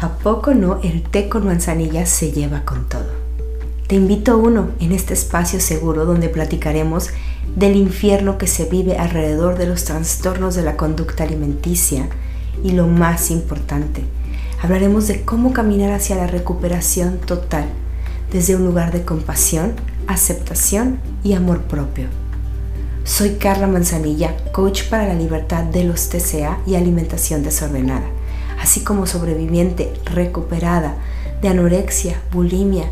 ¿A poco no el té con manzanilla se lleva con todo? Te invito a uno en este espacio seguro donde platicaremos del infierno que se vive alrededor de los trastornos de la conducta alimenticia y lo más importante, hablaremos de cómo caminar hacia la recuperación total desde un lugar de compasión, aceptación y amor propio. Soy Carla Manzanilla, coach para la libertad de los TCA y alimentación desordenada así como sobreviviente recuperada de anorexia, bulimia,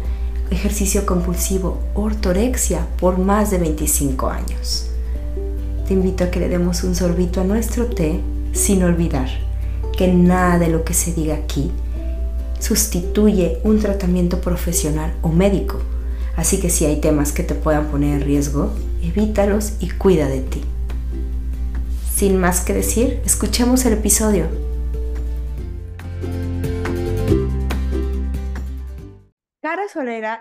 ejercicio compulsivo, ortorexia por más de 25 años. Te invito a que le demos un sorbito a nuestro té sin olvidar que nada de lo que se diga aquí sustituye un tratamiento profesional o médico. Así que si hay temas que te puedan poner en riesgo, evítalos y cuida de ti. Sin más que decir, escuchemos el episodio.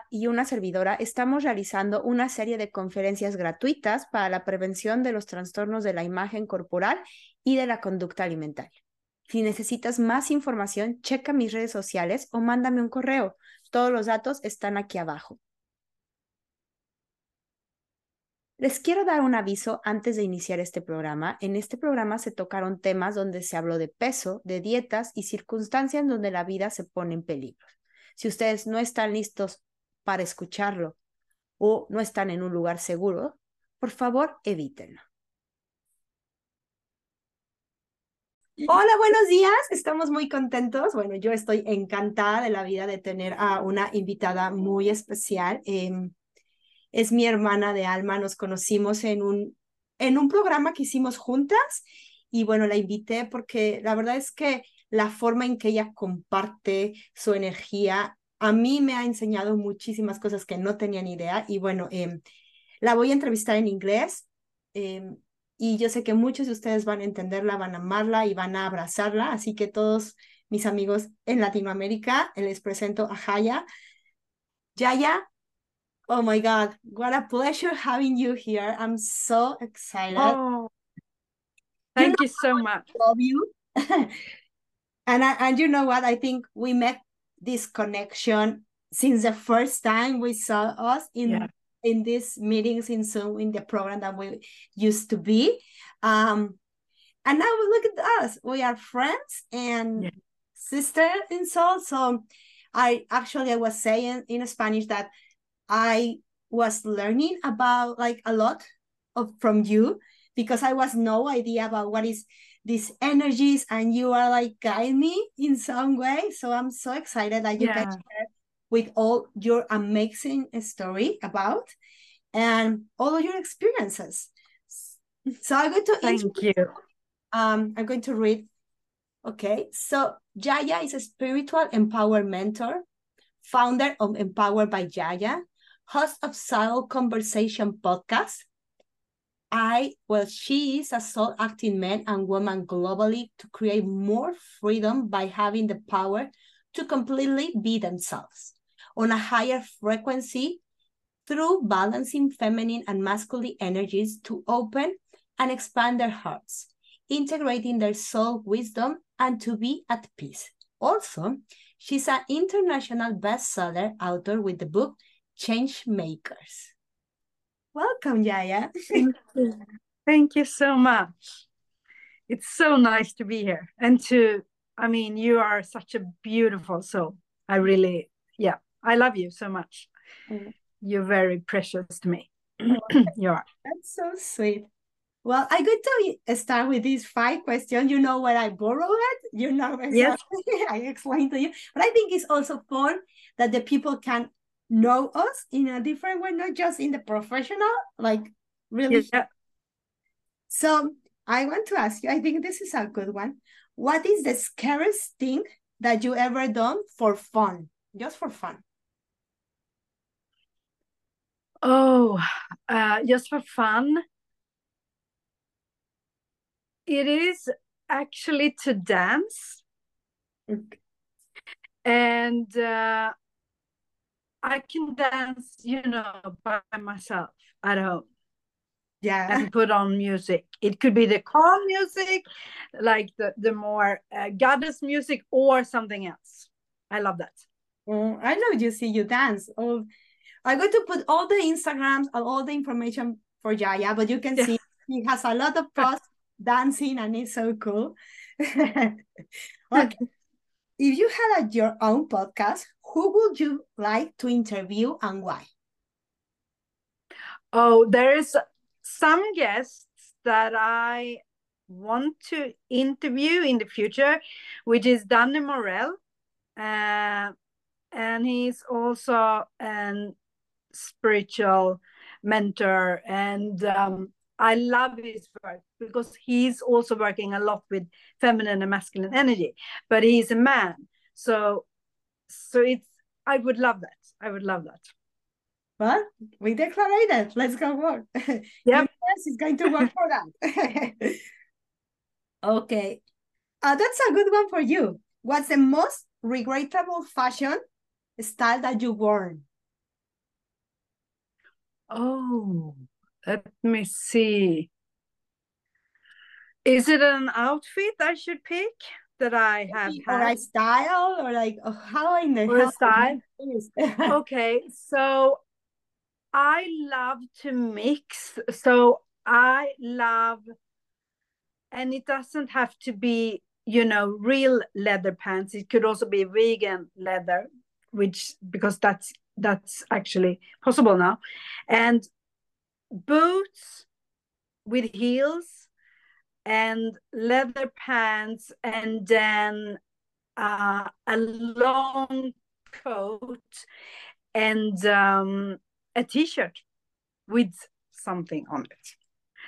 Y una servidora estamos realizando una serie de conferencias gratuitas para la prevención de los trastornos de la imagen corporal y de la conducta alimentaria. Si necesitas más información, checa mis redes sociales o mándame un correo. Todos los datos están aquí abajo. Les quiero dar un aviso antes de iniciar este programa. En este programa se tocaron temas donde se habló de peso, de dietas y circunstancias donde la vida se pone en peligro. Si ustedes no están listos para escucharlo o no están en un lugar seguro, por favor, evítenlo. Hola, buenos días. Estamos muy contentos. Bueno, yo estoy encantada de la vida de tener a una invitada muy especial. Em, es mi hermana de alma. Nos conocimos en un, en un programa que hicimos juntas y bueno, la invité porque la verdad es que la forma en que ella comparte su energía, a mí me ha enseñado muchísimas cosas que no tenía ni idea. Y bueno, em, la voy a entrevistar en inglés. Em, y yo sé que muchos de ustedes van a entenderla, van a amarla y van a abrazarla. Así que todos mis amigos en Latinoamérica, les presento a Jaya. Jaya, oh my God, what a pleasure having you here. I'm so excited. Oh, thank you, you so much. Love you. and I, and you know what i think we met this connection since the first time we saw us in yeah. in these meetings in zoom in the program that we used to be um and now we look at us we are friends and yeah. sister in soul so i actually i was saying in spanish that i was learning about like a lot of from you because i was no idea about what is these energies and you are like guide me in some way. So i'm so excited that you yeah. can share with all your amazing story about and all of your experiences. So i'm going to thank you. Um i'm going to read. Okay. So jaya is a spiritual empower mentor founder of empowered by jaya host of soul conversation podcast I, well, she is a soul acting man and woman globally to create more freedom by having the power to completely be themselves on a higher frequency through balancing feminine and masculine energies to open and expand their hearts, integrating their soul wisdom and to be at peace. Also, she's an international bestseller author with the book Change Makers. Welcome, Jaya. Thank you. Thank you so much. It's so nice to be here and to, I mean, you are such a beautiful soul. I really, yeah, I love you so much. Mm. You're very precious to me. you are. That's so sweet. Well, I'm going to start with these five questions. You know where I borrow it. You know exactly. Yes. I explained to you. But I think it's also fun that the people can know us in a different way, not just in the professional, like really. Yeah. So I want to ask you, I think this is a good one. What is the scariest thing that you ever done for fun? Just for fun. Oh, uh, just for fun. It is actually to dance. Okay. And uh, I can dance, you know, by myself at home. Yeah. And put on music. It could be the calm music, like the, the more uh, goddess music, or something else. I love that. Oh, I love you see you dance. Oh, I'm going to put all the Instagrams and all the information for Jaya, but you can yeah. see he has a lot of posts dancing and it's so cool. okay. If you had a, your own podcast, who would you like to interview and why? Oh, there is some guests that I want to interview in the future, which is Danny Morell. Uh, and he's also an spiritual mentor. And um, I love his work because he's also working a lot with feminine and masculine energy, but he's a man. So, so it's, I would love that. I would love that. Well, we declared it. Let's go work. Yeah, yes, it's going to work for that. okay. Uh, that's a good one for you. What's the most regrettable fashion style that you worn? Oh, let me see. Is it an outfit I should pick that I have or had? a style or like oh, how in the Or style? okay, so I love to mix. So I love, and it doesn't have to be, you know, real leather pants. It could also be vegan leather, which because that's that's actually possible now, and boots with heels and leather pants and then uh, a long coat and um, a t-shirt with something on it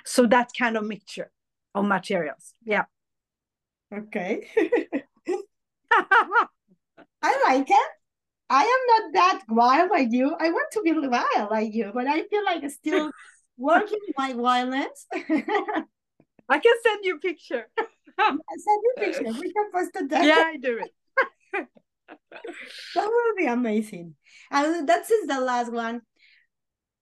so that kind of mixture of materials yeah Okay. I like it. I am not that wild like you. I want to be wild like you, but I feel like I'm still working my violence. i can send you a picture send you a picture. We can post it there. yeah i do it That would be amazing. And that is the last one.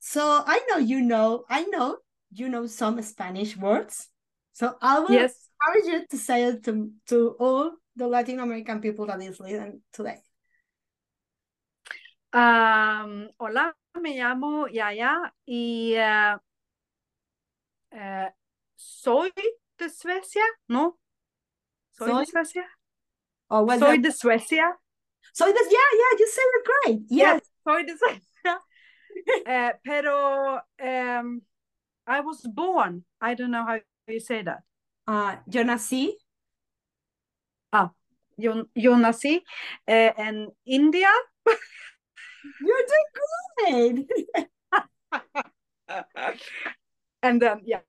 So I know you know, I know you know some Spanish words. So I will yes encourage you to say it to, to all the Latin American people that is listening today. Hola, me llamo Yaya y eh, eh, soy de Suecia, ¿no? Soy, Soy- de Suecia. Oh, well, soy de Suecia. so this, yeah, yeah, you said it great. Yes. soy de Suecia. Eh, pero um, I was born. I don't know how you say that. Uh, yo nací, Yo, yo nací en India. you're doing great. and then, yeah.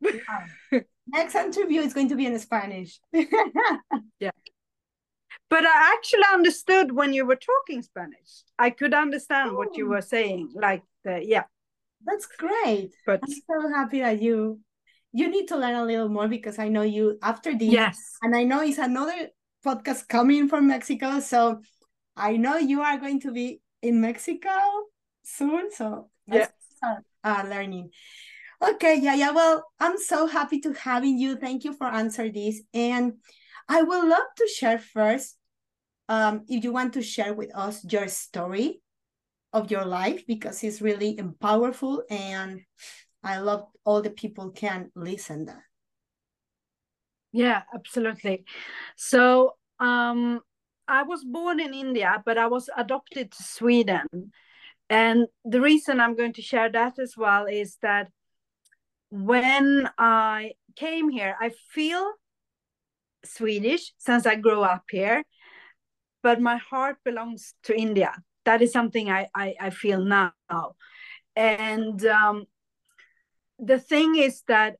Next interview is going to be in Spanish. Yeah. But I actually understood when you were talking Spanish. I could understand what you Oh. were saying. Like, the, yeah, That's great. but I'm so happy that you you need to learn a little more because I know you after this yes. and I know it's another podcast coming from Mexico. So I know you are going to be in Mexico soon. So let's start uh, learning. Okay, yeah, yeah. Well, I'm so happy to having you. Thank you for answering this. And I would love to share first, um, if you want to share with us your story of your life because it's really powerful and I love all the people can listen that. Yeah, absolutely. So, um, I was born in India, but I was adopted to Sweden. And the reason I'm going to share that as well is that when I came here, I feel Swedish since I grew up here, but my heart belongs to India. That is something I, I, I feel now. And um, the thing is that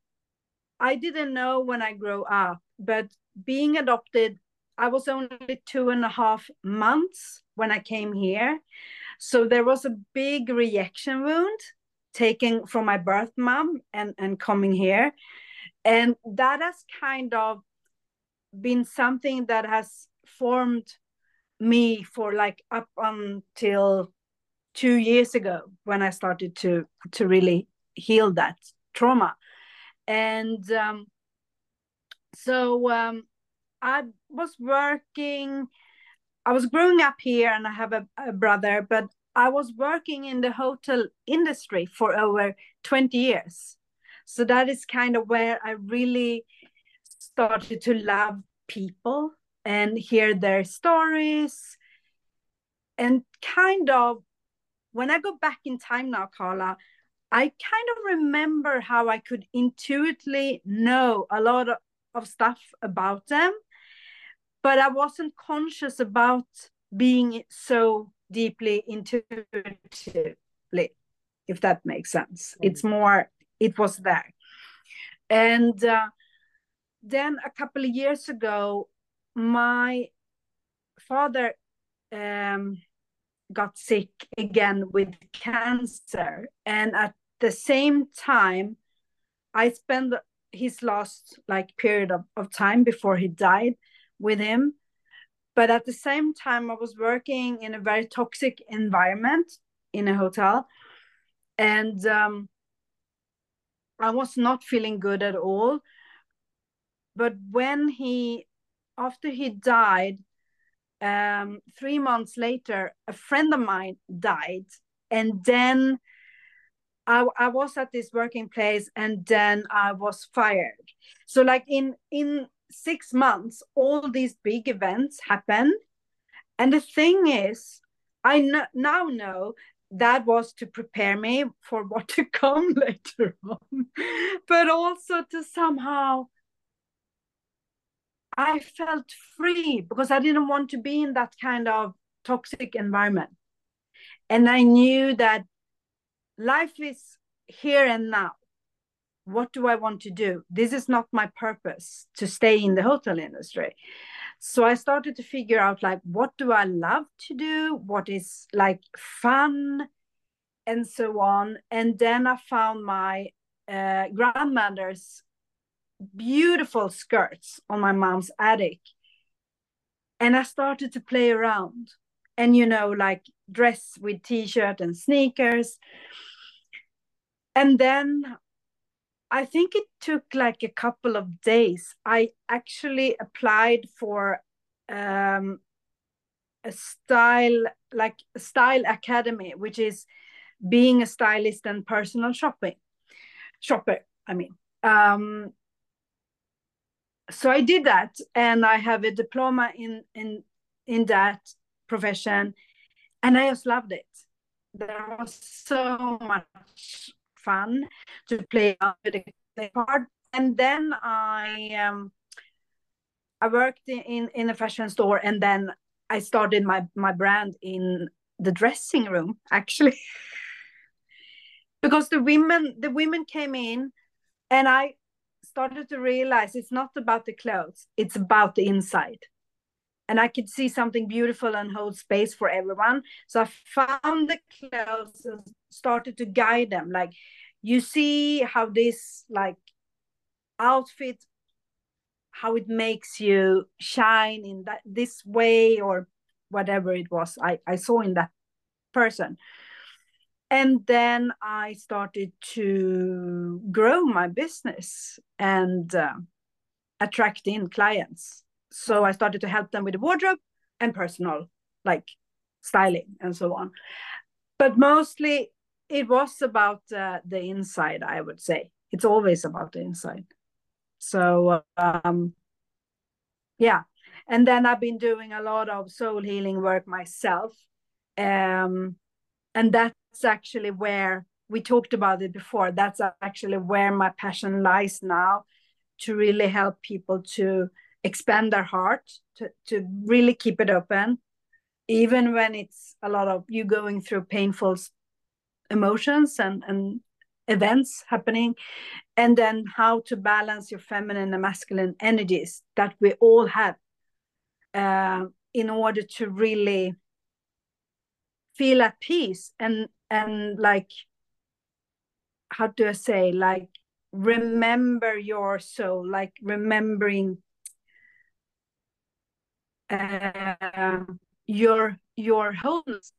I didn't know when I grew up, but being adopted, I was only two and a half months when I came here. So there was a big reaction wound taken from my birth mom and, and coming here. And that has kind of been something that has formed me for like up until two years ago when I started to to really heal that trauma. And um, so um, I was working I was growing up here and I have a, a brother, but I was working in the hotel industry for over 20 years. So that is kind of where I really started to love people and hear their stories. And kind of when I go back in time now, Carla, I kind of remember how I could intuitively know a lot of, of stuff about them, but I wasn't conscious about being so deeply intuitively, if that makes sense. Mm. It's more, it was there. And uh, then a couple of years ago, my father um, got sick again with cancer. And at the same time, I spent his last like period of, of time before he died with him. But at the same time, I was working in a very toxic environment in a hotel. And um, I was not feeling good at all. But when he, after he died, um, three months later, a friend of mine died. And then I, I was at this working place and then I was fired. So like in in six months, all these big events happened. And the thing is, I now know that was to prepare me for what to come later on, but also to somehow I felt free because I didn't want to be in that kind of toxic environment. And I knew that life is here and now. What do I want to do? This is not my purpose to stay in the hotel industry. So I started to figure out like what do I love to do? What is like fun and so on. And then I found my uh, grandmother's beautiful skirts on my mom's attic. And I started to play around and, you know, like dress with t shirt and sneakers. And then I think it took like a couple of days. I actually applied for um, a style, like a style academy, which is being a stylist and personal shopping shopper. I mean, um, so I did that, and I have a diploma in in in that profession, and I just loved it. There was so much fun to play with the part, and then I um, I worked in in a fashion store, and then I started my my brand in the dressing room actually, because the women the women came in, and I started to realize it's not about the clothes, it's about the inside. And I could see something beautiful and hold space for everyone. So I found the clothes and started to guide them. Like, you see how this, like, outfit, how it makes you shine in that this way or whatever it was I, I saw in that person and then I started to grow my business and uh, attract in clients. So I started to help them with the wardrobe and personal, like styling and so on. But mostly it was about uh, the inside, I would say. It's always about the inside. So, um, yeah. And then I've been doing a lot of soul healing work myself. Um, and that's actually where we talked about it before. That's actually where my passion lies now to really help people to expand their heart, to, to really keep it open, even when it's a lot of you going through painful emotions and, and events happening, and then how to balance your feminine and masculine energies that we all have uh, in order to really feel at peace and and like how do i say like remember your soul like remembering uh, your your wholeness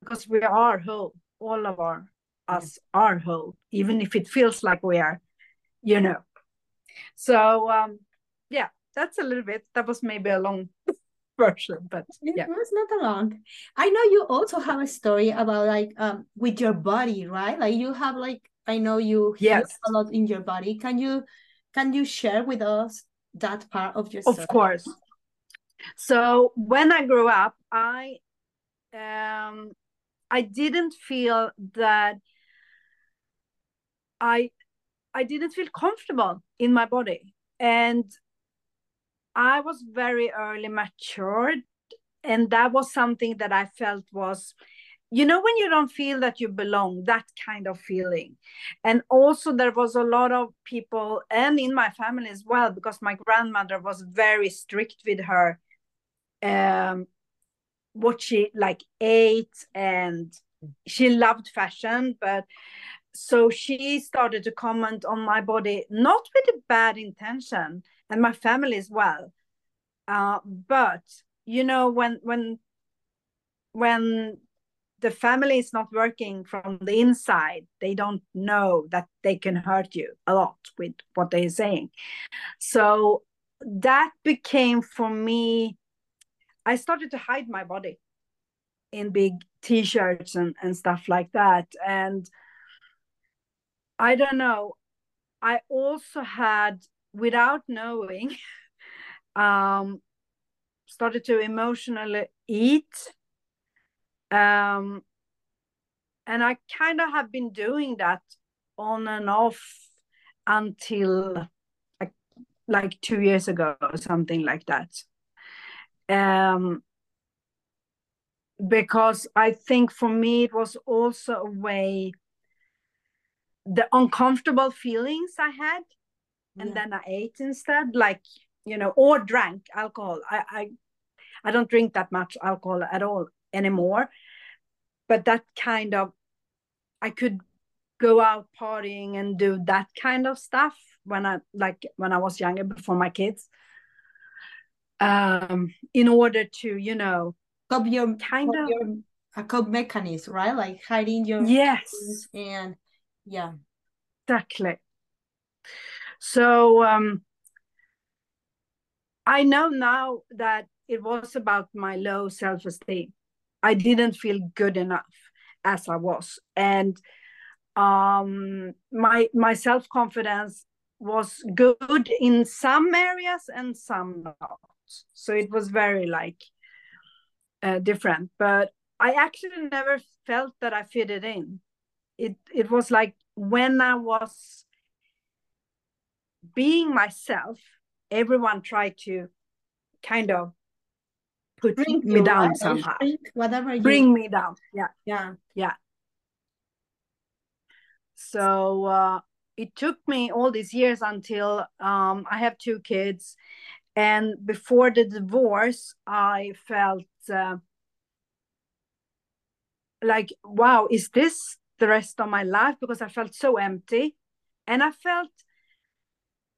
because we are whole all of our us are whole even if it feels like we are you know so um yeah that's a little bit that was maybe a long version, but yeah. It was not a long. I know you also have a story about like um with your body, right? Like you have like I know you heal Yes. a lot in your body. Can you can you share with us that part of your story? Of course. So when I grew up, I um I didn't feel that I I didn't feel comfortable in my body. And I was very early matured. And that was something that I felt was, you know, when you don't feel that you belong, that kind of feeling. And also, there was a lot of people, and in my family as well, because my grandmother was very strict with her, um, what she like ate, and she loved fashion, but so she started to comment on my body not with a bad intention and my family as well. Uh, but you know when when when the family is not working from the inside they don't know that they can hurt you a lot with what they're saying. So that became for me i started to hide my body in big t-shirts and, and stuff like that and I don't know. I also had, without knowing, um, started to emotionally eat. Um, and I kind of have been doing that on and off until like, like two years ago or something like that. Um, because I think for me it was also a way the uncomfortable feelings I had, and Yeah. then I ate instead, like you know, or drank alcohol. I, I I don't drink that much alcohol at all anymore, but that kind of I could go out partying and do that kind of stuff when I like when I was younger before my kids. Um, in order to you know Cope your kind cope of your a cope mechanism, right? Like hiding your yes and yeah. Exactly. So um, I know now that it was about my low self esteem. I didn't feel good enough as I was, and um, my my self confidence was good in some areas and some not. So it was very like uh, different. But I actually never felt that I fitted in. It it was like when I was being myself, everyone tried to kind of put Bring me down right? Somehow, whatever you bring me down. Yeah. yeah. Yeah. So uh, it took me all these years until um, I have two kids. And before the divorce, I felt uh, like, wow, is this the rest of my life? Because I felt so empty. And I felt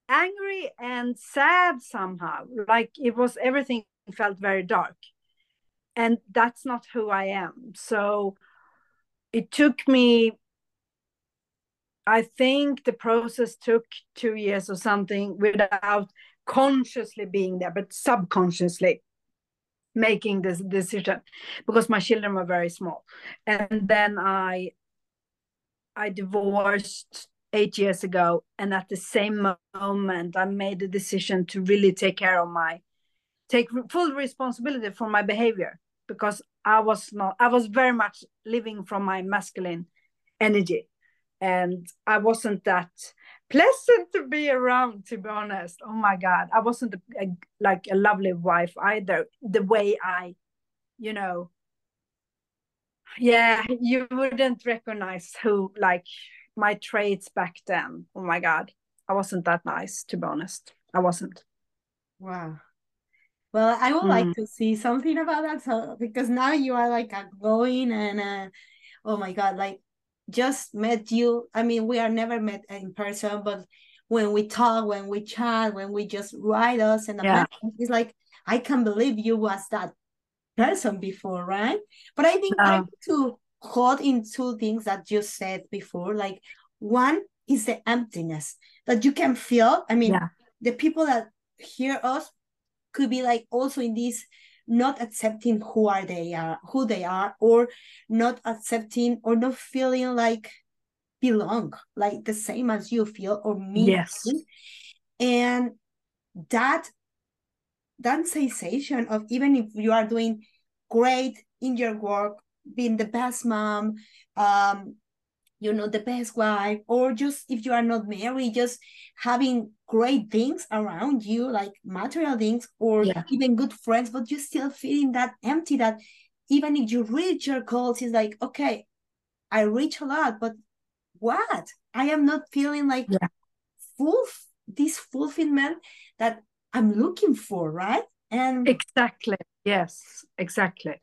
angry and sad somehow. Like it was everything felt very dark. And that's not who I am. So it took me I think the process took two years or something without consciously being there, but subconsciously making this decision because my children were very small. And then I I divorced eight years ago. And at the same moment, I made the decision to really take care of my take full responsibility for my behavior because I was not I was very much living from my masculine energy and I wasn't that pleasant to be around, to be honest. Oh my God, I wasn't a, a, like a lovely wife either. The way I, you know, yeah, you wouldn't recognize who like my traits back then. Oh my God, I wasn't that nice, to be honest. I wasn't. Wow. Well, I would Mm. like to see something about that. So because now you are like outgoing and uh, oh my God, like just met you. I mean, we are never met in person, but when we talk, when we chat, when we just write us and Yeah. it's like I can't believe you was that person before, right? But I think I No. need to hold in two things that you said before. Like one is the emptiness that you can feel. I mean, Yeah. the people that hear us could be like also in this not accepting who are they are who they are or not accepting or not feeling like belong like the same as you feel or me yes. and that that sensation of even if you are doing great in your work being the best mom um you know the best wife or just if you are not married just having great things around you like material things or yeah. even good friends but you're still feeling that empty that even if you reach your goals it's like okay i reach a lot but what i am not feeling like yeah. full this fulfillment that i'm looking for right and exactly yes exactly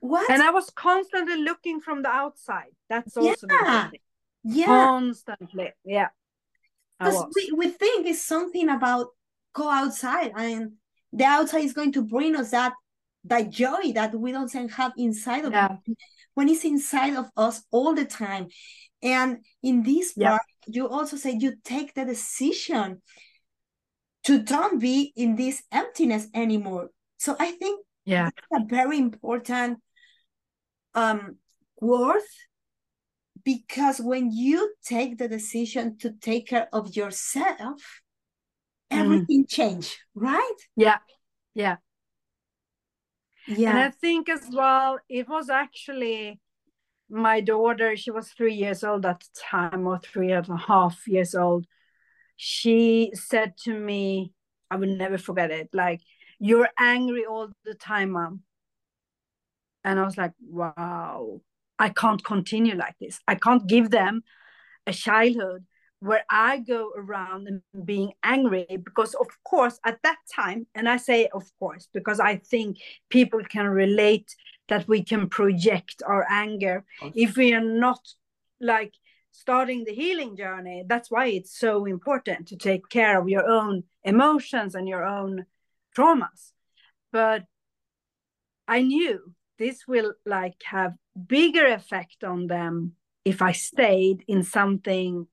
what? And I was constantly looking from the outside. That's also yeah. Yeah. Constantly. Yeah. Because we, we think it's something about go outside and the outside is going to bring us that that joy that we don't have inside of yeah. us when it's inside of us all the time. And in this yeah. part, you also say you take the decision to don't be in this emptiness anymore. So I think yeah, a very important um, worth because when you take the decision to take care of yourself mm. everything mm. change right? Yeah yeah. Yeah. And i think as well it was actually my daughter she was three years old at the time or three and a half years old. She said to me i will never forget it. Like you're angry all the time mom and i was like wow i can't continue like this i can't give them a childhood where i go around and being angry because of course at that time and i say of course because i think people can relate that we can project our anger okay. if we are not like starting the healing journey that's why it's so important to take care of your own emotions and your own traumas but i knew this will like have bigger effect on them if I stayed in something,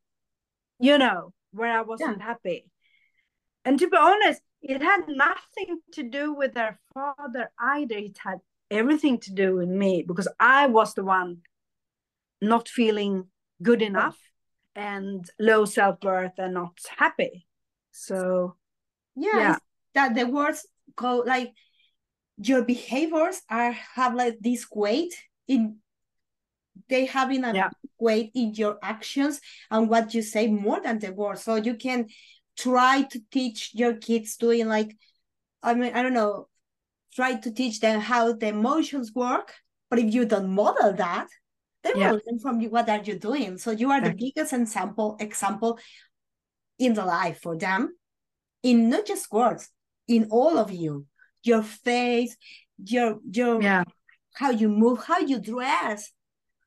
you know, where I wasn't yeah. happy. And to be honest, it had nothing to do with their father either. It had everything to do with me because I was the one not feeling good enough and low self worth and not happy. So, yeah, yeah. that the words go like your behaviors are have like this weight in they having a yeah. weight in your actions and what you say more than the words so you can try to teach your kids doing like i mean i don't know try to teach them how the emotions work but if you don't model that they yeah. will learn from you what are you doing so you are the biggest example example in the life for them in not just words in all of you your face, your your yeah. how you move, how you dress,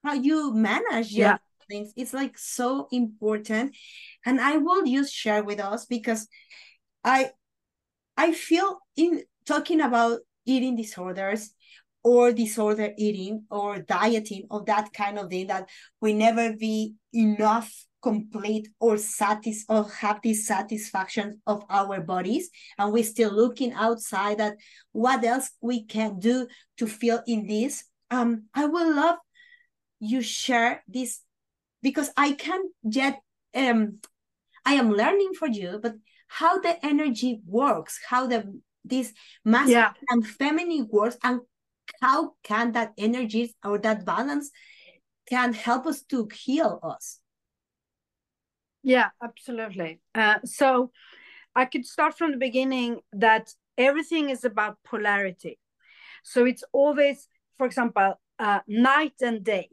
how you manage your yeah. things. It's like so important. And I will just share with us because I I feel in talking about eating disorders or disorder eating or dieting or that kind of thing that we never be enough complete or satis or have this satisfaction of our bodies and we're still looking outside at what else we can do to feel in this um i would love you share this because i can get um i am learning for you but how the energy works how the this masculine yeah. and feminine works and how can that energy or that balance can help us to heal us yeah, absolutely. Uh, so I could start from the beginning that everything is about polarity. So it's always, for example, uh, night and day.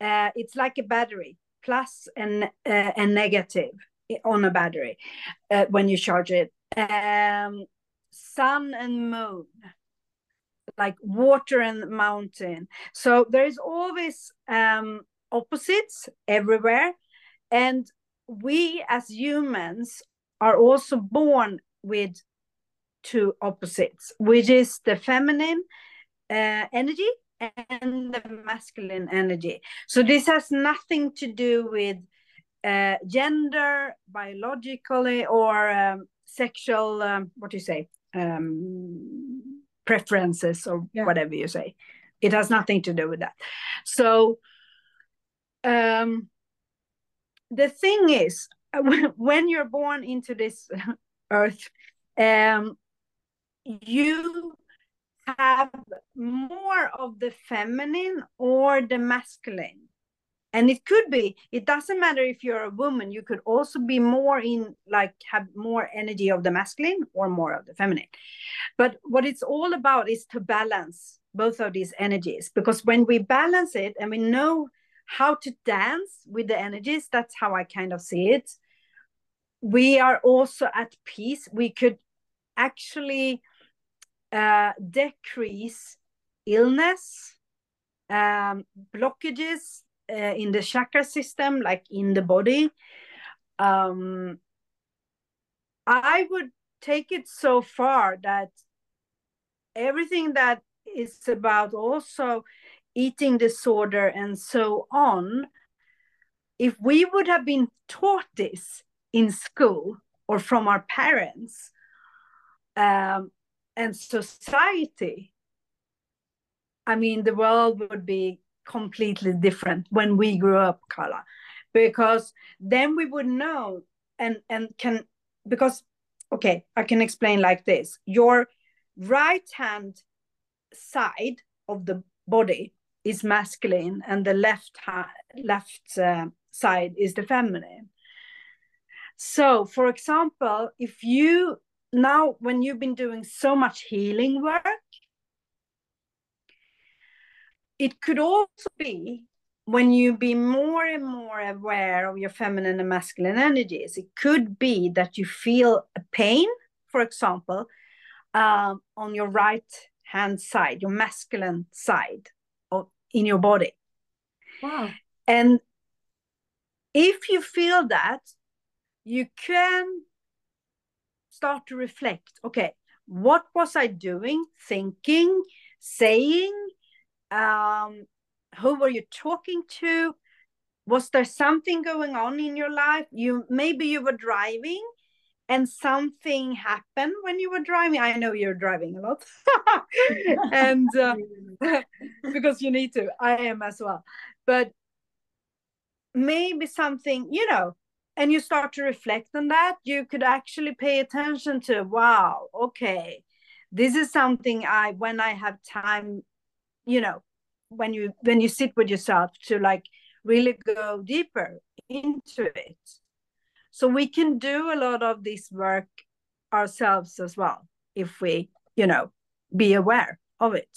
Uh, it's like a battery, plus and uh, and negative on a battery uh, when you charge it. Um, sun and moon, like water and mountain. So there is always um, opposites everywhere, and we as humans are also born with two opposites, which is the feminine uh, energy and the masculine energy. So this has nothing to do with uh, gender, biologically, or um, sexual. Um, what do you say? Um, preferences or yeah. whatever you say. It has nothing to do with that. So um, the thing is, when you're born into this earth, um, you have more of the feminine or the masculine. And it could be it doesn't matter if you're a woman you could also be more in like have more energy of the masculine or more of the feminine. But what it's all about is to balance both of these energies because when we balance it and we know how to dance with the energies that's how i kind of see it we are also at peace we could actually uh, decrease illness, um, blockages uh, in the chakra system, like in the body. Um, I would take it so far that everything that is about also eating disorder and so on, if we would have been taught this in school or from our parents, um, and society, I mean, the world would be completely different when we grew up, Carla, because then we would know and and can because okay, I can explain like this: your right hand side of the body is masculine, and the left left uh, side is the feminine. So, for example, if you now when you've been doing so much healing work it could also be when you be more and more aware of your feminine and masculine energies it could be that you feel a pain for example um, on your right hand side your masculine side in your body. Wow. And if you feel that you can start to reflect. Okay what was i doing thinking saying? Um, who were you talking to? Was there something going on in your life? You maybe you were driving and something happened when you were driving. I know you're driving a lot. And uh, because you need to i am as well. But maybe something you know and you start to reflect on that, you could actually pay attention to, wow, okay, this is something I, when I have time, you know, when you when you sit with yourself to like really go deeper into it. So we can do a lot of this work ourselves as well if we, you know, be aware of it.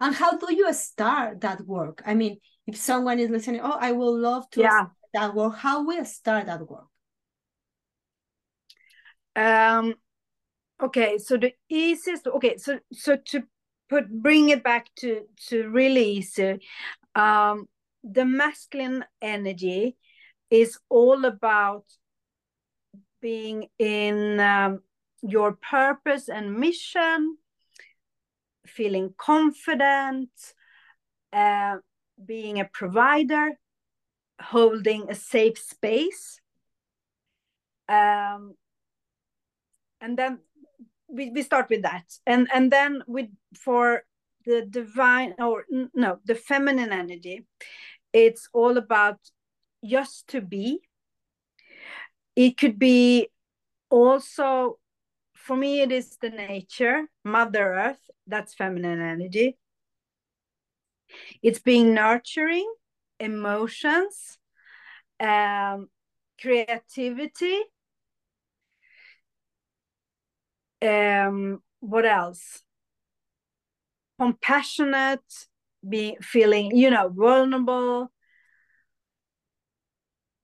And how do you start that work? I mean, if someone is listening, oh, I would love to yeah that work? How we start that work? Um, okay, so the easiest. Okay, so so to put bring it back to to really easy, um, the masculine energy is all about being in um, your purpose and mission, feeling confident, uh, being a provider, holding a safe space. Um, and then we, we start with that. And, and then with for the divine or no, the feminine energy, it's all about just to be. It could be also for me it is the nature mother earth that's feminine energy it's being nurturing emotions, um, creativity. Um, what else? Compassionate, be feeling, you know, vulnerable.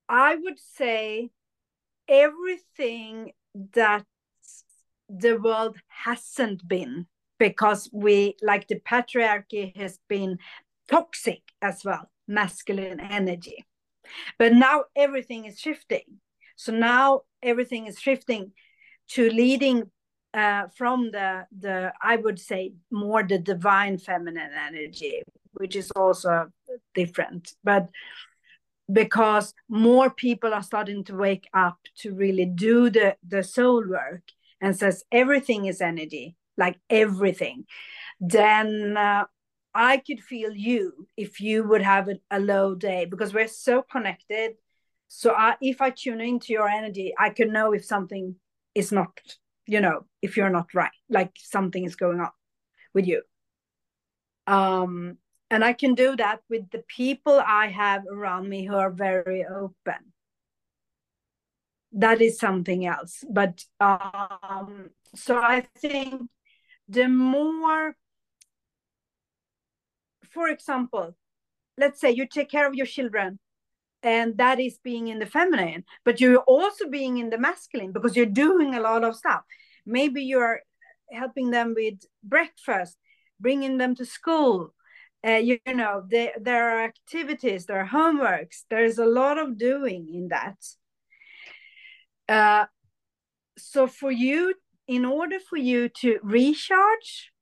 I would say everything that the world hasn't been because we like the patriarchy has been toxic as well masculine energy. But now everything is shifting. So now everything is shifting to leading uh, from the the I would say more the divine feminine energy, which is also different. But because more people are starting to wake up to really do the the soul work and says everything is energy like everything, then uh, I could feel you if you would have a, a low day because we're so connected. So I, if I tune into your energy, I can know if something is not, you know, if you're not right, like something is going on with you. Um, and I can do that with the people I have around me who are very open. That is something else. But um, so I think the more for example, let's say you take care of your children and that is being in the feminine, but you're also being in the masculine because you're doing a lot of stuff. Maybe you're helping them with breakfast, bringing them to school. Uh, you, you, know, there, there are activities, there are homeworks. There's a lot of doing in that. Uh, so for you, in order for you to recharge,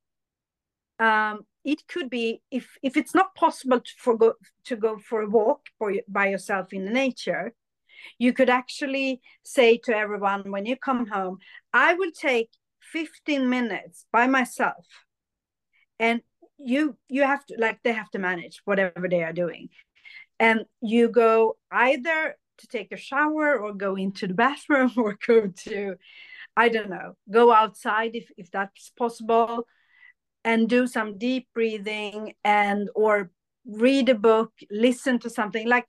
um, it could be if if it's not possible to, for go, to go for a walk for, by yourself in nature you could actually say to everyone when you come home i will take 15 minutes by myself and you you have to like they have to manage whatever they are doing. And you go either to take a shower or go into the bathroom or go to i don't know go outside if if that's possible and do some deep breathing and or read a book listen to something. Like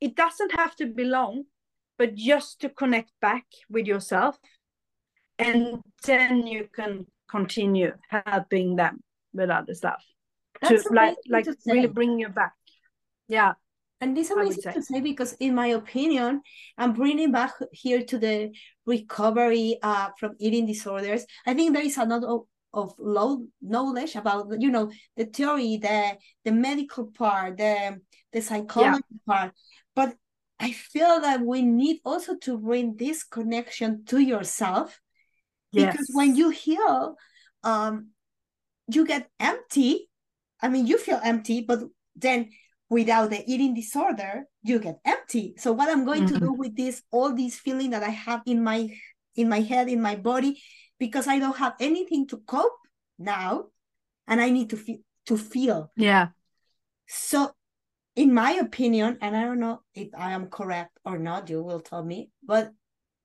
it doesn't have to be long but just to connect back with yourself. And then you can continue helping them with other stuff That's to like like to really bring you back. Yeah. And this is amazing to say because in my opinion i'm bringing back here to the recovery uh, from eating disorders. I think there is another of low knowledge about you know the theory the the medical part the the psychology yeah. part. But i feel that we need also to bring this connection to yourself. Yes. because when you heal um you get empty i mean you feel empty but then without the eating disorder you get empty so what i'm going mm-hmm. to do with this all these feeling that i have in my in my head in my body because I don't have anything to cope now and I need to feel to feel. Yeah. So in my opinion, and I don't know if I am correct or not, you will tell me, but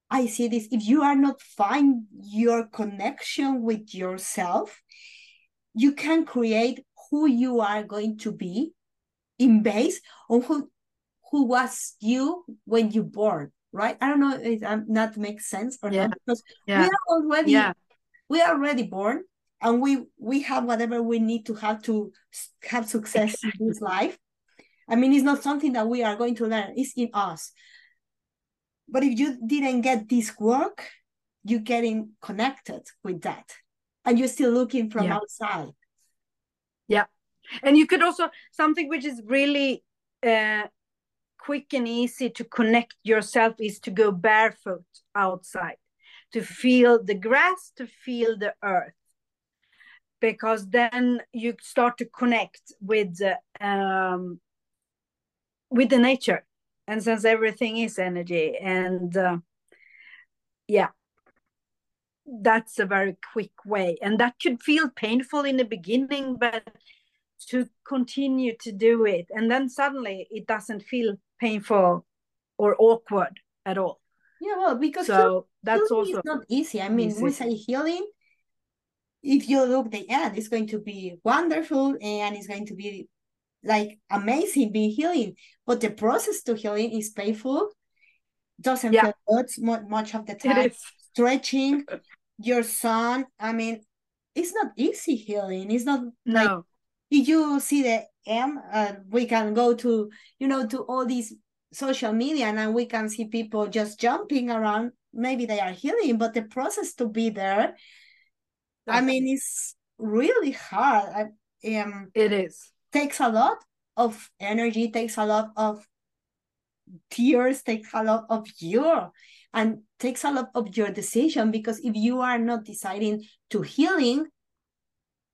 I see this if you are not find your connection with yourself, you can create who you are going to be in base on who who was you when you born right? I don't know if that not makes sense or yeah. not because yeah. we are already yeah. we are already born and we we have whatever we need to have to have success in this life. I mean, it's not something that we are going to learn; it's in us. But if you didn't get this work, you're getting connected with that, and you're still looking from yeah. outside. Yeah, and you could also something which is really uh, quick and easy to connect yourself is to go barefoot outside, to feel the grass, to feel the earth. Because then you start to connect with um, with the nature, and since everything is energy, and uh, yeah, that's a very quick way, and that could feel painful in the beginning, but to continue to do it, and then suddenly it doesn't feel painful or awkward at all. Yeah, well, because so that's also not easy. I mean, easy. we say healing. If you look the end, it's going to be wonderful and it's going to be like amazing being healing. But the process to healing is painful. Doesn't yeah. feel good much of the time. Stretching your son. I mean, it's not easy healing. It's not no. like if you see the M, uh, we can go to, you know, to all these social media and we can see people just jumping around. Maybe they are healing, but the process to be there, I mean, it's really hard. I, um, it is. Takes a lot of energy, takes a lot of tears, takes a lot of your and takes a lot of your decision because if you are not deciding to healing,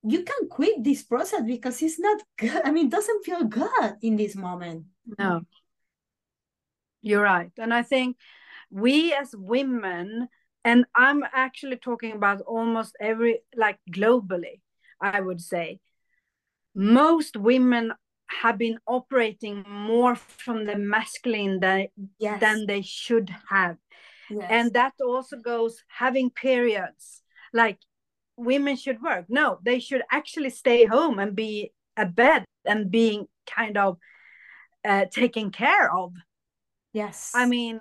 you can quit this process because it's not good. I mean, doesn't feel good in this moment. No, you're right. And I think we as women and i'm actually talking about almost every like globally i would say most women have been operating more from the masculine than, Yes. than they should have yes. and that also goes having periods like women should work no they should actually stay home and be a bed and being kind of uh, taken care of yes. i mean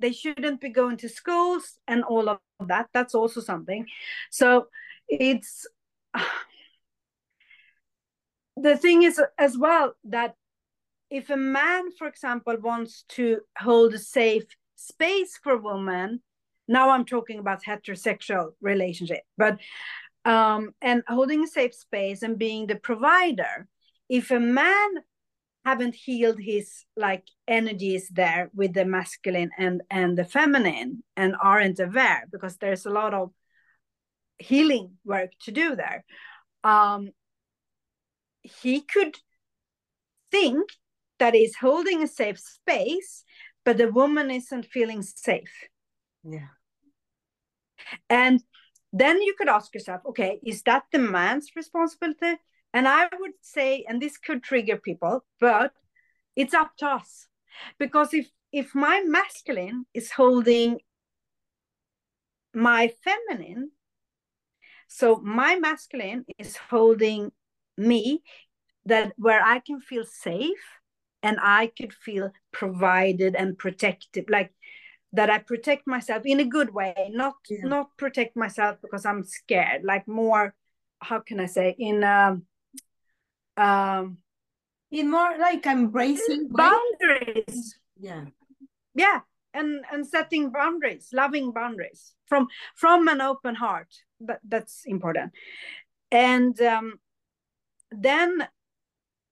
they shouldn't be going to schools and all of that that's also something so it's the thing is as well that if a man for example wants to hold a safe space for women. Now i'm talking about heterosexual relationship but um and holding a safe space and being the provider. If a man haven't healed his like energies there with the masculine and and the feminine and aren't aware because there's a lot of healing work to do there um he could think that he's holding a safe space but the woman isn't feeling safe. Yeah. and then you could ask yourself okay is that the man's responsibility? And i would say and this could trigger people but it's up to us. Because if if my masculine is holding my feminine so my masculine is holding me that where i can feel safe and i could feel provided and protected like that i protect myself in a good way not Yeah. not protect myself because i'm scared like more how can i say in um um In more like embracing boundaries Yeah. yeah and and setting boundaries loving boundaries from from an open heart that that's important and um then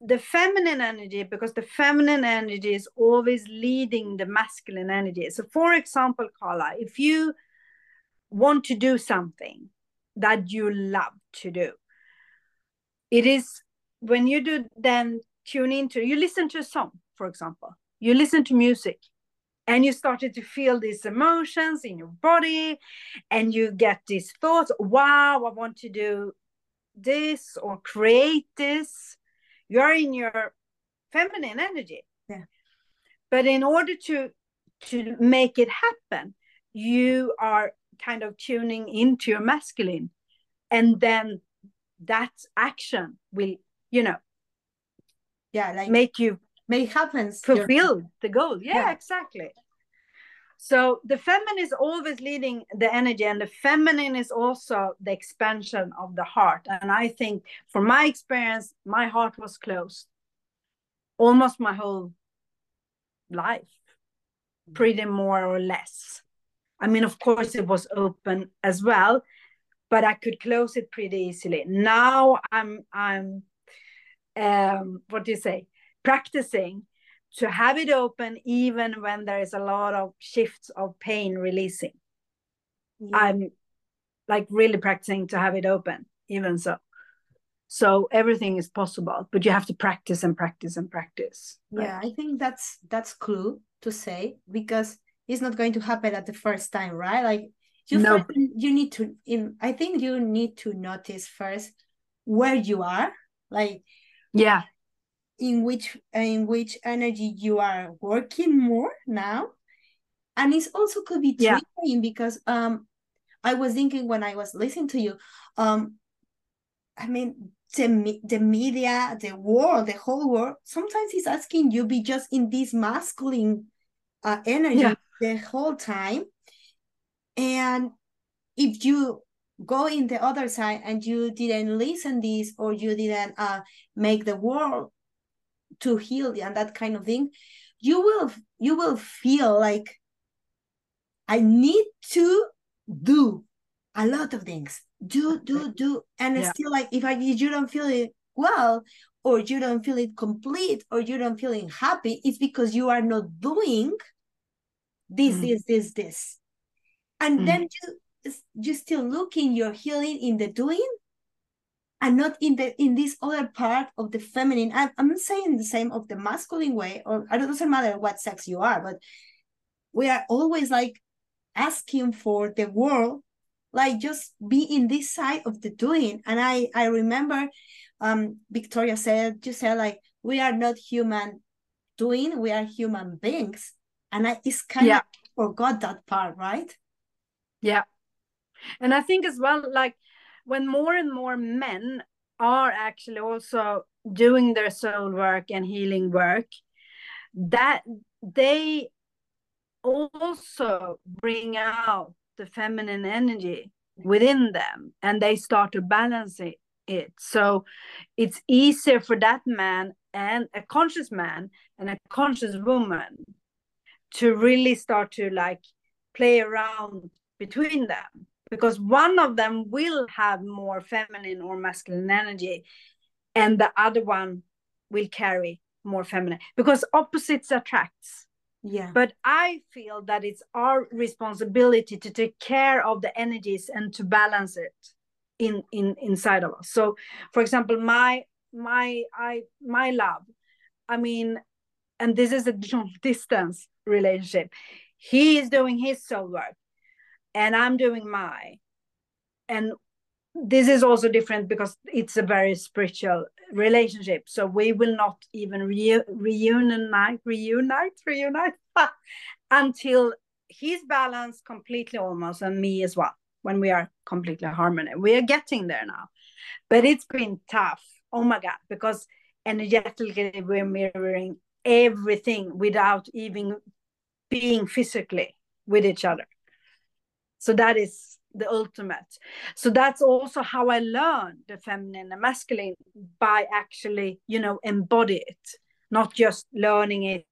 the feminine energy because the feminine energy is always leading the masculine energy. So for example Karla if you want to do something that you love to do it is when you do then tune into you listen to a song for example. You listen to music and you started to feel these emotions in your body and you get these thoughts wow i want to do this or create this you're in your feminine energy Yeah. but in order to to make it happen you are kind of tuning into your masculine and then that action will you know Yeah. Like make you make happens. Fulfill the goal yeah, Yeah. exactly so the feminine is always leading the energy and the feminine is also the expansion of the heart. And i think from my experience my heart was closed almost my whole life pretty more or less. I mean of course it was open as well but i could close it pretty easily. Now i'm i'm um what do you say? Practicing to have it open even when there is a lot of shifts of pain releasing. Yeah. i'm like really practicing to have it open even so. So everything is possible but you have to practice and practice and practice yeah i think that's that's clue to say because it's not going to happen at the first time right? Like you No. first, you need to in i think you need to notice first where you are like yeah in which in which energy you are working more now and it's also could be Yeah. because um i was thinking when i was listening to you um i mean the, the media the world the whole world sometimes it's asking you be just in this masculine uh, energy Yeah. the whole time and if you go in the other side and you didn't listen this or you didn't uh make the world to heal and that kind of thing you will you will feel like i need to do a lot of things. Do do do. And it's still like if i if you don't feel it well or you don't feel it complete or you don't feel it happy it's because you are not doing this Mm. this this this. And Mm. then you you still look looking your healing in the doing and not in the in this other part of the feminine. I'm, I'm not saying the same of the masculine way or it doesn't matter what sex you are but we are always like asking for the world like just be in this side of the doing. And i i remember um victoria said you said like we are not human doing we are human beings. And i it's kind yeah. of forgot that part right? Yeah. And i think as well like when more and more men are actually also doing their soul work and healing work that they also bring out the feminine energy within them and they start to balance it, it. So it's easier for that man and a conscious man and a conscious woman to really start to like play around between them because one of them will have more feminine or masculine energy and the other one will carry more feminine because opposites attracts. Yeah. But i feel that it's our responsibility to take care of the energies and to balance it in in inside of us. So for example my my i my love i mean and this is a long distance relationship. He is doing his soul work and i'm doing my. And this is also different because it's a very spiritual relationship. So we will not even re- reunite reunite reunite until he's balanced completely almost and me as well when we are completely harmony. We are getting there now. But it's been tough. Oh my god because energetically we're mirroring everything without even being physically with each other so that is the ultimate. So that's also how I learned the feminine and masculine by actually, you know, embody it, not just learning it,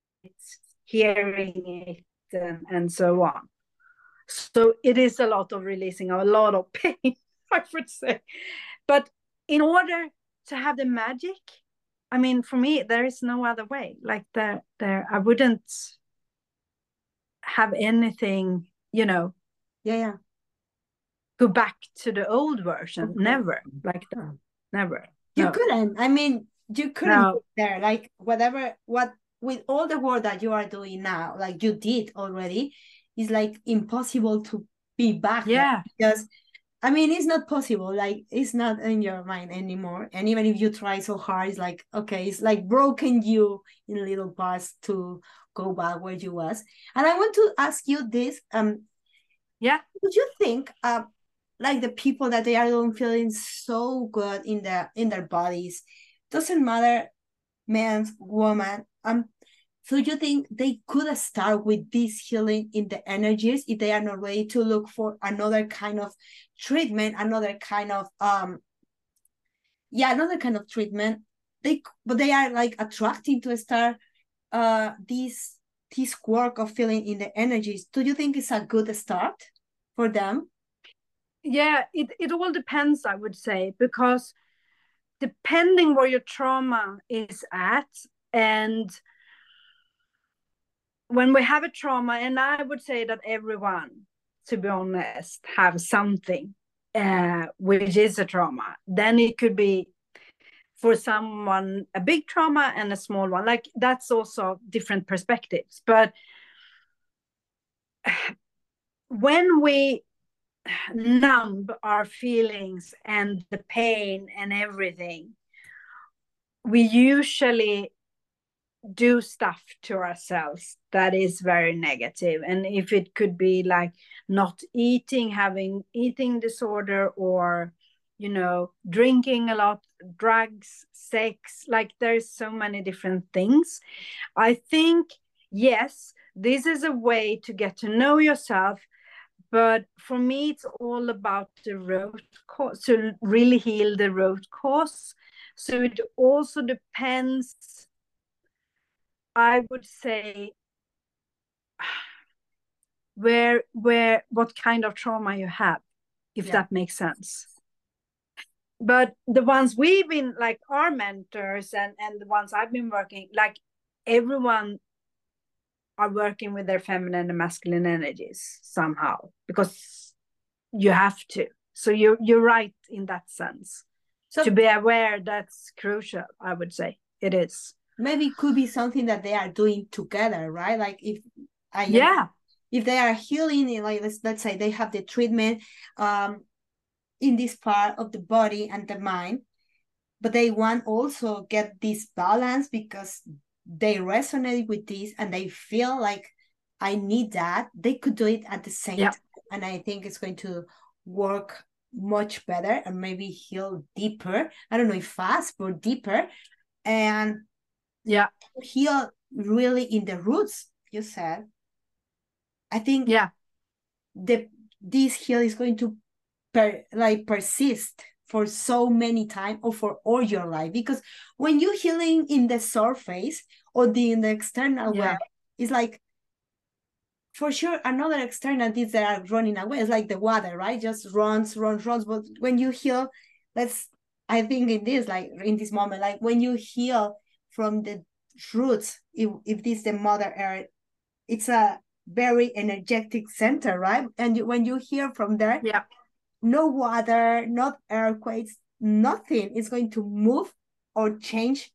hearing it, and, and so on. So it is a lot of releasing a lot of pain, I would say. But in order to have the magic, I mean, for me, there is no other way. Like there, there, I wouldn't have anything, you know. Yeah, yeah go back to the old version. Okay. Never like that. Never. You no. couldn't. I mean, you couldn't no. there. Like whatever what with all the work that you are doing now, like you did already, is like impossible to be back. Yeah. Because I mean it's not possible. Like it's not in your mind anymore. And even if you try so hard, it's like, okay, it's like broken you in little parts to go back where you was. And I want to ask you this. Um yeah. Would you think um like the people that they are doing feeling so good in their in their bodies doesn't matter man woman um so you think they could start with this healing in the energies if they are not ready to look for another kind of treatment another kind of um yeah another kind of treatment they but they are like attracting to start uh this this work of feeling in the energies do you think it's a good start for them? Yeah it, it all depends i would say because depending where your trauma is at and when we have a trauma and i would say that everyone to be honest have something uh, which is a trauma then it could be for someone a big trauma and a small one like that's also different perspectives. But when we numb our feelings and the pain and everything, we usually do stuff to ourselves that is very negative. And if it could be like not eating having eating disorder or you know drinking a lot drugs sex like there's so many different things i think yes this is a way to get to know yourself but for me, it's all about the root cause to really heal the root cause. So it also depends, I would say, where where what kind of trauma you have, if yeah. that makes sense. But the ones we've been like our mentors and and the ones I've been working, like everyone are working with their feminine and masculine energies somehow because you have to. So you're you're right in that sense. So to be aware that's crucial i would say. It is. Maybe it could be something that they are doing together right? Like if I yeah. if they are healing like let's, let's say they have the treatment um in this part of the body and the mind but they want also get this balance because they resonate with this and they feel like i need that. They could do it at the same yeah. time and i think it's going to work much better and maybe heal deeper. I don't know if fast but deeper and yeah. heal really in the roots you said. I think yeah. the this heal is going to per, like persist for so many time or for all your life because when you healing in the surface or the in the external yeah. way it's like for sure another externalities that are running away it's like the water right? Just runs runs runs. But when you heal let's i think in this like in this moment like when you heal from the roots if, if this the mother earth it's a very energetic center right? And you, when you hear from there yeah no water not earthquakes nothing is going to move or change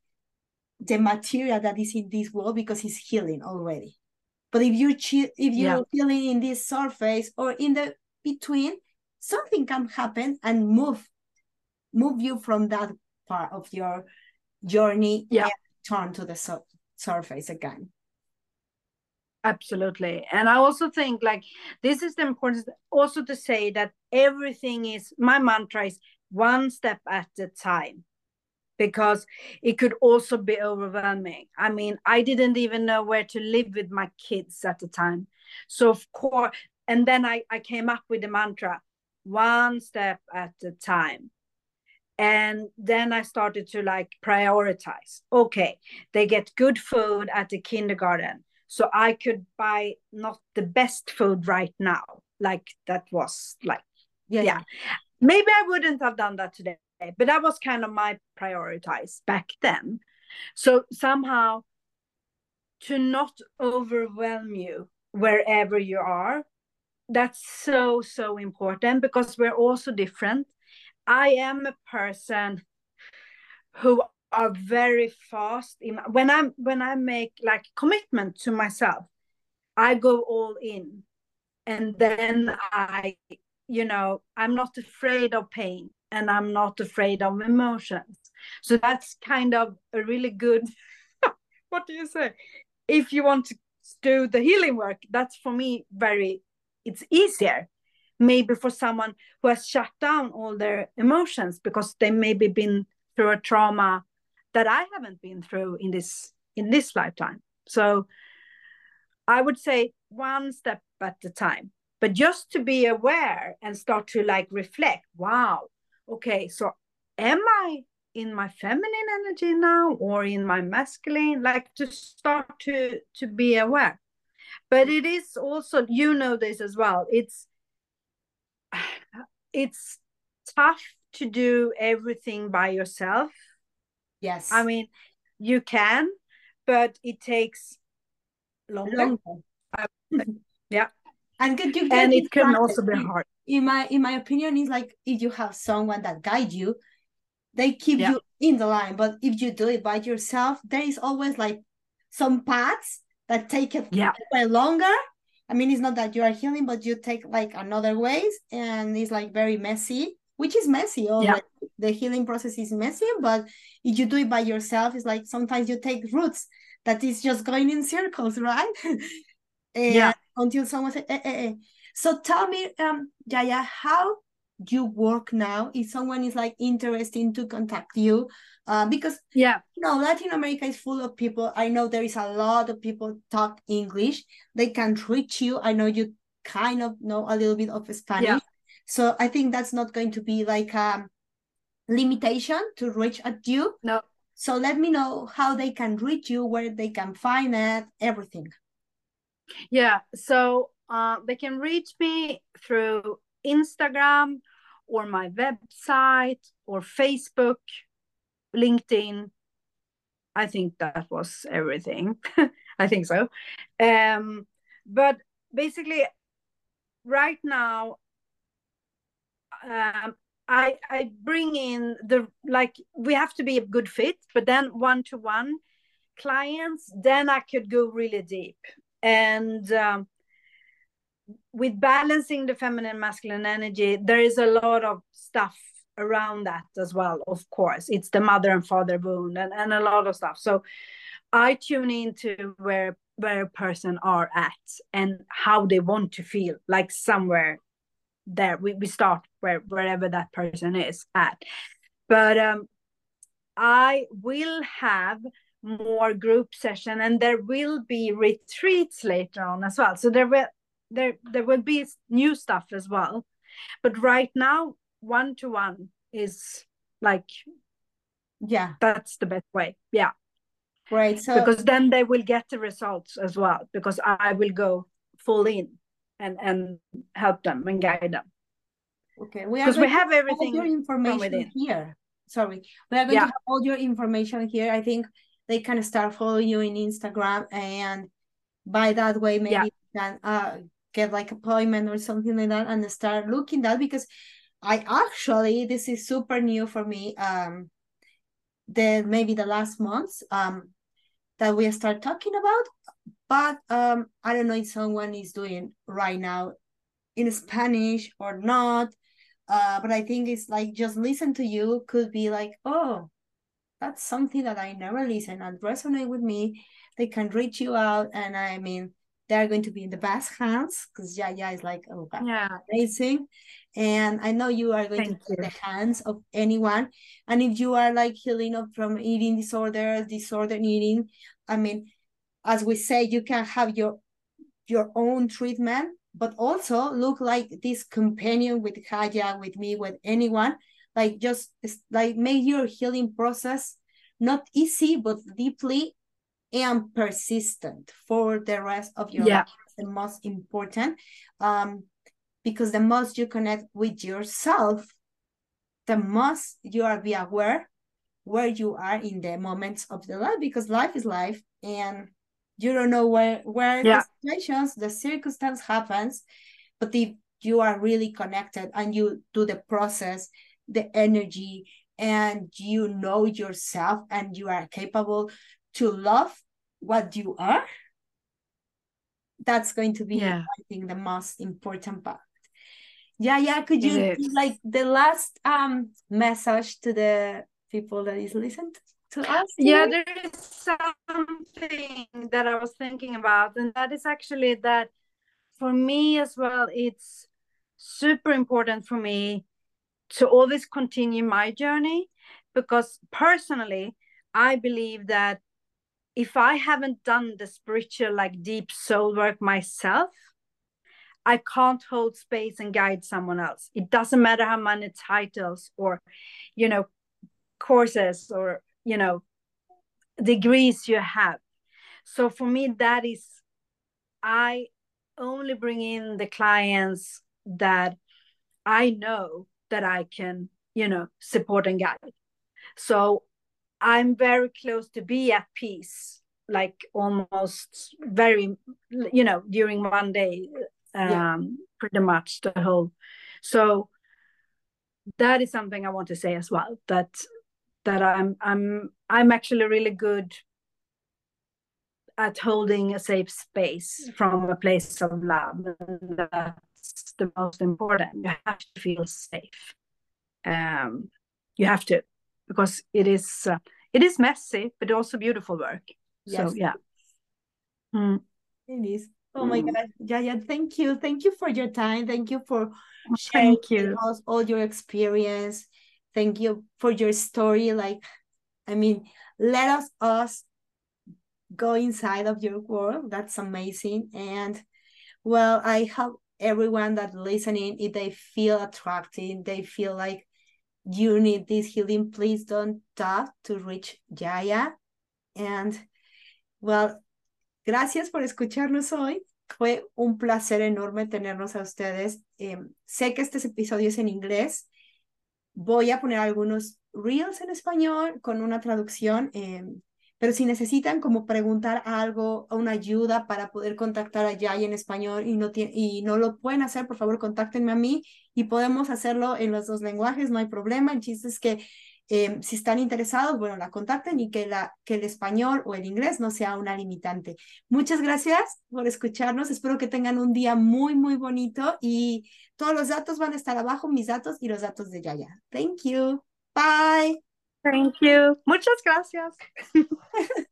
the material that is in this world because it's healing already. But if you if you're yeah. healing in this surface or in the between something can happen and move move you from that part of your journey yeah. turn to the su- surface again absolutely. And i also think like this is the importance also to say that everything is my mantra is one step at a time because it could also be overwhelming. I mean i didn't even know where to live with my kids at the time. So of course and then i, I came up with the mantra one step at a time. And then i started to like prioritize. Okay they get good food at the kindergarten so i could buy not the best food right now like that was like yeah, yeah. maybe i wouldn't have done that today but that was kind of my prioritize back then. So somehow to not overwhelm you wherever you are that's so so important because we're also different. I am a person who are very fast in when i'm when i make like commitment to myself i go all in. And then i you know i'm not afraid of pain and i'm not afraid of emotions. So that's kind of a really good what do you say? If you want to do the healing work that's for me very it's easier. Maybe for someone who has shut down all their emotions because they maybe been through a trauma that I haven't been through in this in this lifetime. So I would say one step at a time. But just to be aware and start to like reflect, wow, okay, so am I in my feminine energy now or in my masculine? Like to start to to be aware. But it is also, you know this as well. It's it's tough to do everything by yourself Yes. I mean, you can, but it takes longer. longer. yeah. And you and it can also be hard. In my in my opinion, is like if you have someone that guide you, they keep yeah. you in the line. But if you do it by yourself, there is always like some paths that take it yeah. way longer. I mean, it's not that you are healing, but you take like another ways, and it's like very messy which is messy. Or yeah. the healing process is messy, but if you do it by yourself, it's like sometimes you take roots that is just going in circles, right? yeah. Until someone says, eh, eh, eh. So tell me, um, Jaya, how you work now if someone is like interested to contact you uh, because yeah you know latin america is full of people i know there is a lot of people talk english they can reach you i know you kind of know a little bit of spanish yeah. So I think that's not going to be like a limitation to reach at you. No. So let me know how they can reach you, where they can find it, everything. Yeah. So uh, they can reach me through Instagram or my website or Facebook, LinkedIn. I think that was everything. I think so. Um, but basically, right now um, I I bring in the like we have to be a good fit, but then one to one clients, then I could go really deep. And um, with balancing the feminine masculine energy there is a lot of stuff around that as well of course. It's the mother and father wound and, and a lot of stuff. So i tune into where where a person are at and how they want to feel like somewhere there. We, we start where wherever that person is at. But um i will have more group session and there will be retreats later on as well. So there will there there will be new stuff as well. But right now one to one is like yeah. that's the best way. Yeah. Right so because then they will get the results as well because i will go full in and and help them and guide them okay we because we have everything your information here sorry we are going yeah. to have all your information here i think they can start following you in instagram and by that way maybe yeah. can uh get like appointment or something like that and start looking that because I actually this is super new for me. Um, the maybe the last months um that we start talking about, but um I don't know if someone is doing right now in Spanish or not. Uh, but I think it's like just listen to you could be like, oh, that's something that I never listen and resonate with me. They can reach you out, and I mean, they're going to be in the best hands because Jaya is like, oh, God, yeah, amazing. And I know you are going Thank to be the hands of anyone. And if you are like healing up from eating disorder, disorder eating, I mean, as we say, you can have your your own treatment, but also look like this companion with Jaya, with me, with anyone. Like just like make your healing process not easy but deeply and persistent for the rest of your yeah. life. The most important. Um, because the most you connect with yourself, the most you are be aware where you are in the moments of the life because life is life and you don't know where where yeah. the situations the circumstance happens but if you are really connected and you do the process the energy and you know yourself and you are capable to love what you are that's going to be yeah. i think the most important part yeah yeah could you like the last um message to the people that is listened to us yeah there is something that i was thinking about and that is actually that for me as well it's super important for me to always continue my journey because personally i believe that if I haven't done the spiritual, like deep soul work myself, I can't hold space and guide someone else. It doesn't matter how many titles or, you know, courses or, you know, degrees you have. So for me, that is, I only bring in the clients that I know that I can, you know, support and guide. So I'm very close to be at peace, like almost very, you know, during one day, um, yeah. pretty much the whole. So that is something I want to say as well. That that I'm I'm I'm actually really good at holding a safe space from a place of love. That's the most important. You have to feel safe. Um, you have to because it is uh, it is messy but also beautiful work yes. so yeah mm. it is oh mm. my god yeah thank you thank you for your time thank you for sharing thank you. us all your experience thank you for your story like i mean let us us go inside of your world that's amazing and well i hope everyone that listening if they feel attracted they feel like you need this healing, please don't stop to reach jaya And, well, gracias por escucharnos hoy. Fue un placer enorme tenernos a ustedes. Eh, sé que este episodio es en inglés. Voy a poner algunos reels en español con una traducción. Eh, pero si necesitan como preguntar algo o una ayuda para poder contactar a Yaya en español y no, y no lo pueden hacer, por favor, contáctenme a mí y podemos hacerlo en los dos lenguajes, no hay problema. El chiste es que Em, si están interesados, bueno, la contacten y que, la, que el español o el inglés no sea una limitante. Muchas gracias por escucharnos. Espero que tengan un día muy, muy bonito y todos los datos van a estar abajo, mis datos y los datos de Yaya. Thank you. Bye. Thank you. Muchas gracias.